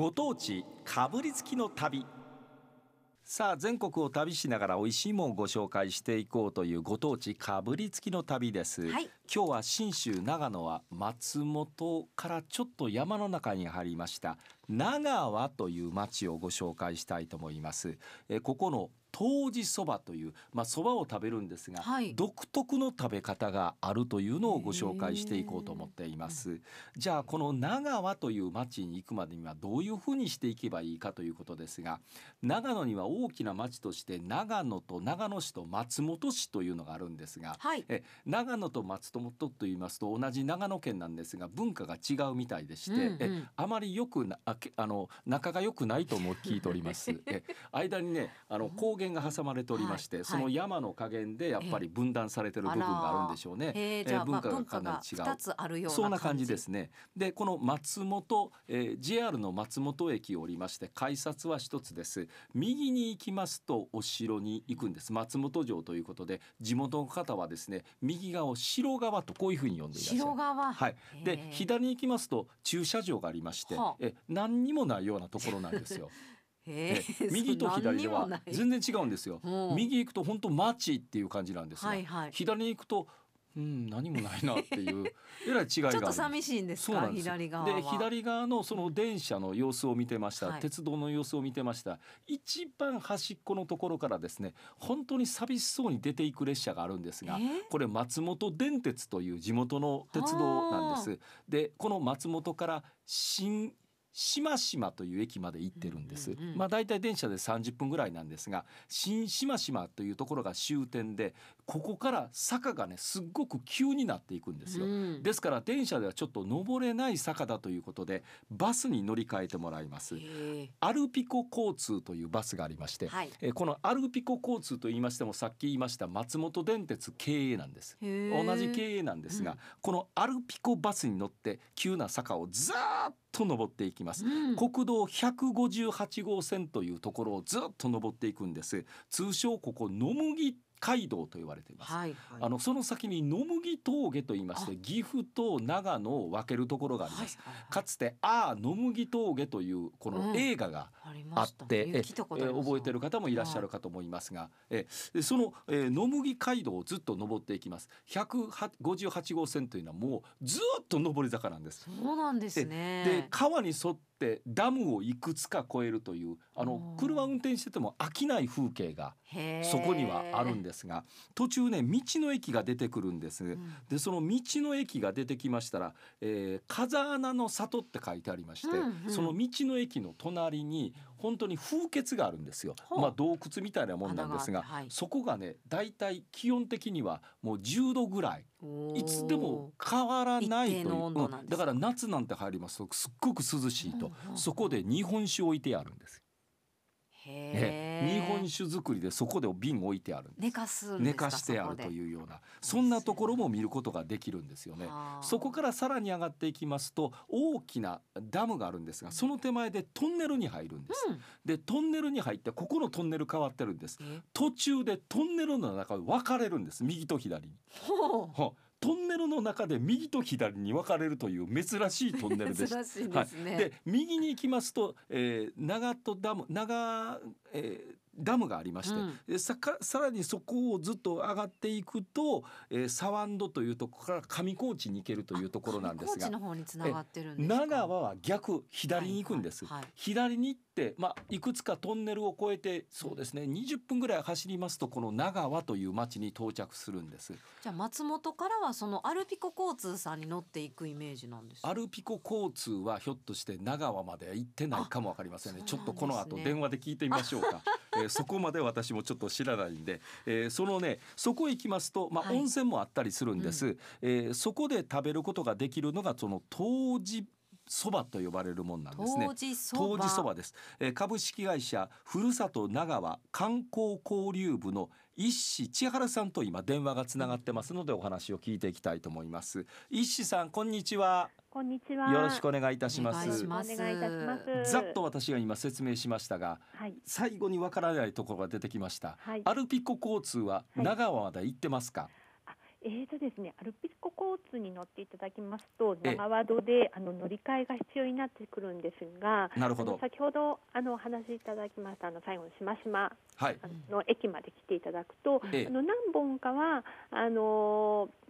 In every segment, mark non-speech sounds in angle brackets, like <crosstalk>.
ご当地かぶりつきの旅。さあ全国を旅しながら美味しいものをご紹介していこうというご当地かぶりつきの旅です、はい。今日は信州長野は松本からちょっと山の中に入りました。長和という町をご紹介したいと思います。えーここの当時そばというまあそばを食べるんですが、はい。独特の食べ方があるというのをご紹介していこうと思っています。じゃあこの長和という町に行くまでにはどういうふうにしていけばいいかということですが長野には大きな町として長野と長野市と松本市というのがあるんですがはい。え長野と松本と言いますと同じ長野県なんですが文化が違うみたいでして、うんうん。えあまりよくなあけあの仲が良くないとも聞いております。え間にねあの高原が挟まれておりまして、はいその山の加減でやっぱり分断されてる部分があるんでしょうね。えー、じゃあ、まあ、文文化がかなり違う二つあるようなそんな感じですね。でこの松本、えー JR の松本駅を降りまして改札は一つです。右に行きますとお城に行くんです。松本城ということで地元の方はですね右側を城側とこういうふうに呼んでいらっしゃる。白側。はい、で左に行きますと駐車場がありまして、はあえ何にもないようなところなんですよ。<laughs> へえー右と左では全然違うんですよ。うん右行くと本当町っていう感じなんですが、はいはい。左に行くとうん何もないなっていう <laughs> えらい違いちがあるょっと寂しいんですか？左側は。で左側のその電車の様子を見てました、はい鉄道の様子を見てました一番端っこのところからですね本当に寂しそうに出ていく列車があるんですが、えこれ松本電鉄という地元の鉄道なんです。でこの松本から新島島という駅まで行ってるんです。まあだいたい電車で30分ぐらいなんですが新島島というところが終点でここから坂がねすっごく急になっていくんですよ。うんですから電車ではちょっと登れない坂だということでバスに乗り換えてもらいます。へアルピコ交通というバスがありまして、ーはい。えーこのアルピコ交通と言いましてもさっき言いました松本電鉄経営なんです。同同じ経営なんですが、うんこのアルピコバスに乗って急な坂をずーっと登っていきます。うん、国道158号線というところをずっと登っていくんです。通称ここ野麦街道と言われています。はい。あのその先に野麦峠と言いまして岐阜と長野を分けるところがあります。はいはいはいかつて「ああ野麦峠」というこのうん映画があって、ね。え聞いたことありますえ覚えてる方もいらっしゃるかと思いますが、えでその、えー野麦街道をずっと登っていきます158号線というのはもうずっと上り坂なんです。そうなんですね。で川に沿ってダムをいくつか越えるというあの車運転してても飽きない風景がそこにはあるんですが途中ね道の駅が出てくるんです。うん。でその道の駅が出てきましたら、えー風穴の里って書いてありまして、うんうん。その道の駅の隣に本当に風穴があるんですよ。まあ洞窟みたいなもんなんですが、はい。そこがねだいたい気温的にはもう10度ぐらい。いつでも変わらないという。うん。だから夏なんて入りますとすっごく涼しいと、うんうん。そこで日本酒置いてあるんです。ね日本酒作りでそこで瓶置いてある。寝かす寝かかしてあるとういうようなそんなところも見ることができるんですよね。そこからさらに上がっていきますと大きなダムがあるんですがその手前でトンネルに入るんです。うんでトンネルに入ってここのトンネル変わってるんです。え途中でトンネルの中で分かれるんです右と左に。トンネルの中で右と左に分かれるという珍しいトンネルでした。<laughs> 珍しいですね。で右に行きますと、えー、長門ダム長、えーダムがありまして、うんでさかさらにそこをずっと上がっていくと、えー、サワンドというところから上高地に行けるというところなんですが高知の方に繋がってるんですか？長和は逆左に行くんです。はいはいはい左に行って、まあ、いくつかトンネルを越えてそうですね20分ぐらい走りますとこの長和という町に到着するんです。じゃあ松本からはそのアルピコ交通さんに乗っていくイメージなんですか？アルピコ交通はひょっとして長和までは行ってないかもわかりませんねあちょっとこの後電話で聞いてみましょうか、えーそこまで私もちょっと知らないんで、えーそのねそこへ行きますと、まあ、はい。温泉もあったりするんです、えーそこで食べることができるのがその当時そばと呼ばれるもんなんですね。当時そば。です、えー株式会社ふるさと長和観光交流部の一志千春さんと今電話がつながってますのでお話を聞いていきたいと思います。一志さんこんにちはこんにちは。よろしくお願いいたしますお願いいたします。ざっと私が今説明しましたがはい。最後にわからないところが出てきました、はい。アルピコ交通ははい長和まで行ってますか、えーとですね、アルピコ交通に乗っていただきますとええ長和戸であの乗り換えが必要になってくるんですがなるほど先ほどあのお話しいただきましたあの最後のしましまのの駅まで来ていただくと、ええあの何本かはあのし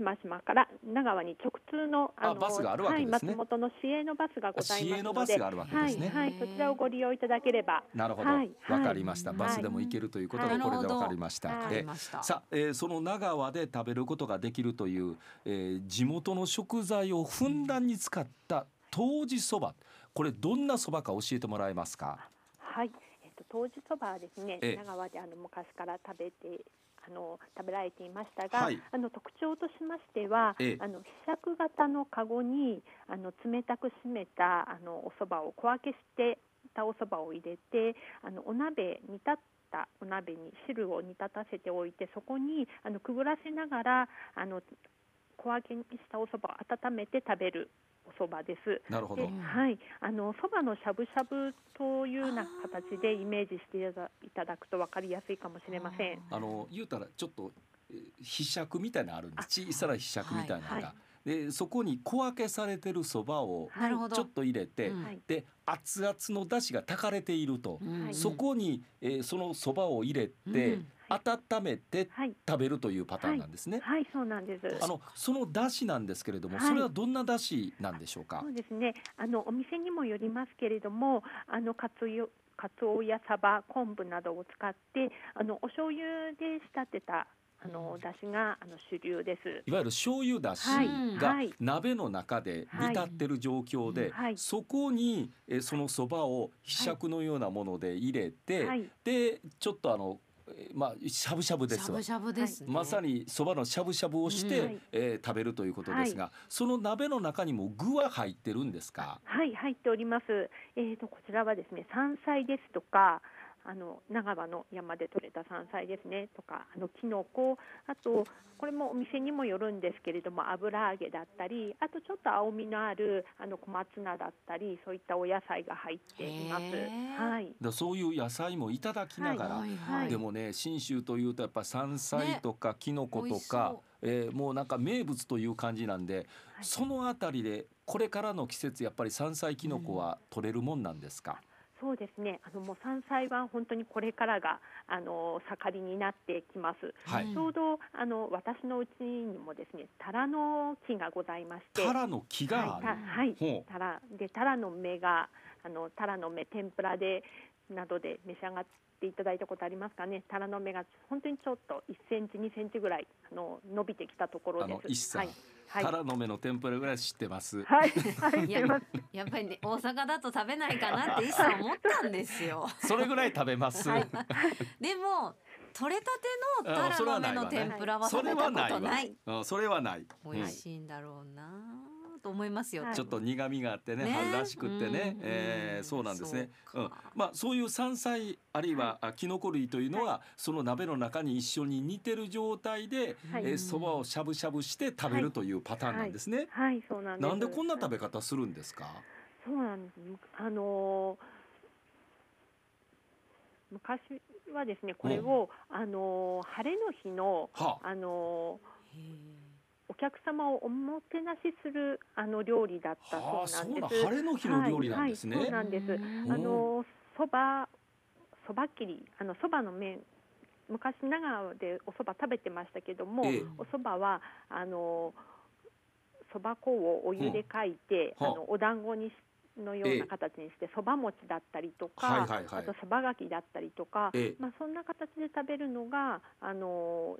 ましまから長和に直通のあバスがあるわけですね。はい、松本の市営のバスがござい市ますので営のバスがあるわけですね、はい、はい、そちらをご利用いただければ。なるほど。わ、はいはい。かりました。バスでも行けるということがはい。これでわかりました、はい。え。さあ、えーその長和で食べることができるという、えー地元の食材をふんだんに使った当時そば。これどんなそばか教えてもらえますか？はい、えっと当時そばはですね、ええ。長和であの昔から食べてあの食べられていましたが、はい。あの特徴としましては、ええ。あのひしゃく型のカゴにあの冷たく締めたあのお蕎麦を小分けしてたお蕎麦を入れて、あのお鍋煮立ったお鍋に汁を煮立たせておいて、そこにあのくぐらせながらあの小分けにしたお蕎麦を温めて食べるお蕎麦です。でなるほど。うんはい、あのそばのしゃぶしゃぶというような形でイメージしていただくと分かりやすいかもしれません。あの言うたらちょっとえーひしゃくみたいなのあるんです小さなひしゃくみたいなのが、はい。はでそこに小分けされてるそばを。ちょっと入れて、うんはい、で熱々の出汁が炊かれていると、うん。はいそこに、えーそのそばを入れて、うん温めてはい、食べるというパターンなんですね。はい、そうなんです。あのその出汁なんですけれども、はい。それはどんな出汁なんでしょうか？そ。うですね。あのお店にもよりますけれども、あのかつよかつおやサバ、昆布などを使って、あのお醤油で仕立てたあの出汁があの主流です。いわゆる醤油出はい。汁がはい。鍋の中で煮立ってる状況で、はい。そこにえーそのそばをひしゃくのようなもので入れて、はい、でちょっとあのえーまあしゃぶしゃぶですわしゃぶ。しゃぶですね。まさにそばのしゃぶしゃぶをして、うんはいえー食べるということですが、その鍋の中にも具は入ってるんですか？はい、入っております。えー、とこちらはですね、山菜ですとか、あの長場の山で採れた山菜ですねとか、あのキノコ、あとこれもお店にもよるんですけれども、油揚げだったり、あとちょっと青みのあるあの小松菜だったり、そういったお野菜が入っています。はい。だそういう野菜もいただきながら、はいはいでもね信州というとやっぱ山菜とかきのことかそう、えーもうなんか名物という感じなんで、はいそのあたりでこれからの季節やっぱり山菜きのこは取れるもんなんですか？そうですね。あのもう山菜は本当にこれからがあの盛りになってきます。はいうんちょうどあの私のうちにもですね、タラの木がございまして、タラの木がある。はい、タラでタラの芽があのタラの芽天ぷらでなどで召し上がっていただいたことありますかね。タラの芽が本当にちょっと1センチ2センチぐらいあの伸びてきたところあです。の石さん、はいはいタラの芽の天ぷらぐらい知ってます？はいはいい <laughs> ややっぱりね大阪だと食べないかなっていっさん思ったんですよ。<laughs> それぐらい食べます。はいでも取れたてのタラの芽の天ぷらはそ食べたこれはないわとない。。うん、それはない。美味しいんだろうなと思いますよ。はい。ちょっと苦味があってね、ね。春らしくってね、うんえーそうなんですね。そうか。ん、まあそういう山菜あるいはあキノコ類というのは、その鍋の中に一緒に煮てる状態で、はい。えーそばをしゃぶしゃぶして食べるというパターンなんですね。はいそうなんです。なんでこんな食べ方するんですか？そうなんです。あのー昔はですねこれを、あのー晴れの日のはあ、あのー客様をおもてなしするあの料理だったはあ、そそううなんです。晴れの日の料理なんですね。はいはいそうなんです。うん。あのそばそば切りあのそばの麺昔長野でおそば食べてましたけども、ええ。おそばはあのそば粉をお湯でかいて、うん。あ。のお団子にしのような形にしてそば餅だったりとか、あとそばがきだったりとか、ええ。まあそんな形で食べるのがあの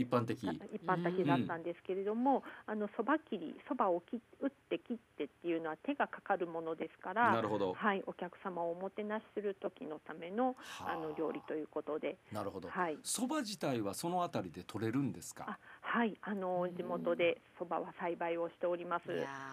一般的。一般的だったんですけれども、あのそば切りそばを切打って切ってっていうのは手がかかるものですからなるほど。はい、お客様をおもてなしする時のためのはあ。の料理ということで、なるほど。はい、そば自体はそのあたりで取れるんですか？あ。はい、あの地元でそばは栽培をしております。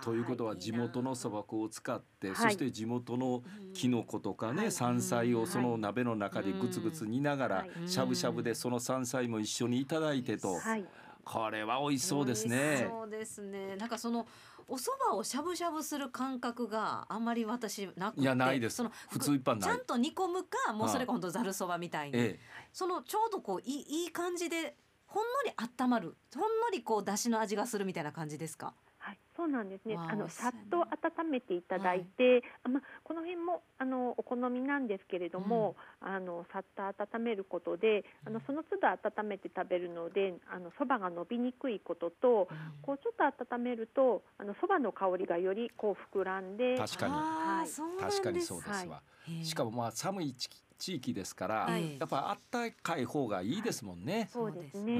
ということは地元のそば粉を使って、はい。そして地元のきのことかね、はい山菜をそのはい。鍋の中でぐつぐつ煮ながら、はい。しゃぶしゃぶでその山菜も一緒にいただいてと、はい、これは美味しそうですね。そうですね。なんかそのお蕎麦をしゃぶしゃぶする感覚があんまり私なくて、いやないです。その普通一般ちゃん。と煮込むか、もうそれが本当ざるそばみたいに、えそのちょうどこういいいい感じでほんのり温まる。ほんのりこう出汁の味がするみたいな感じですか？はい、そうなんですね。わああのさっと温めていただいて、あまこの辺もあのお好みなんですけれども、あのさっと温めることで、あのその都度温めて食べるので、あのそばが伸びにくいことと、こうちょっと温めると、あのそばの香りがよりこう膨らんで、確かに。はい。確かにです。そうですわ、へー。しかもまあ寒い地地域ですから、はい。やっぱあったかい方がいいですもんね、そうですね。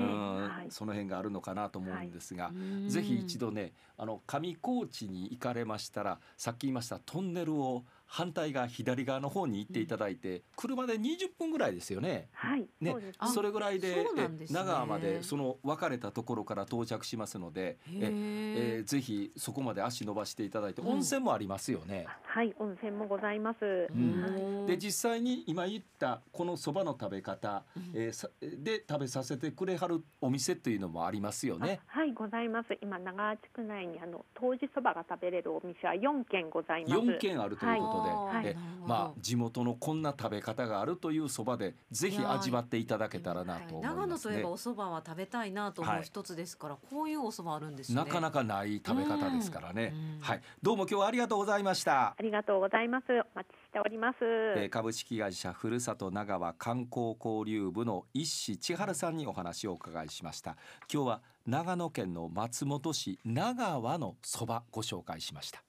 その辺があるのかなと思うんですが、うん。ぜひ一度ねあの上高地に行かれましたらさっき言いましたトンネルを反対側左側の方に行っていただいて、車で20分ぐらいですよね。はい、ねそそれぐらいでですねえ長浜でその分かれたところから到着しますので、ええへーぜひそこまで足伸ばしていただいて、うん温泉もありますよね。はい、温泉もございます。ーうんうんで実際に今言ったこのそばの食べ方、うんえーさで食べさせてくれはるお店というのもありますよね。あはい、ございます。今長川地区内にあの当時そばが食べれるお店は4軒ございます。4軒あるということで、えはいなるほどまあ地元のこんな食べ方があるというそばでぜひ味わっていただけたらなと思い長野ますねといえば。お蕎麦は食べたいなと思はいう一つですから、こういうお蕎麦あるんですね。なかなかない食べ方ですからねうん。はい、どうも今日はありがとうございました。ありがとうございます。お待ちしております。えー株式会社ふるさと長川観光交流部の一志千春さんにお話をお伺いしました今日は長野県の松本市長川のそばご紹介しました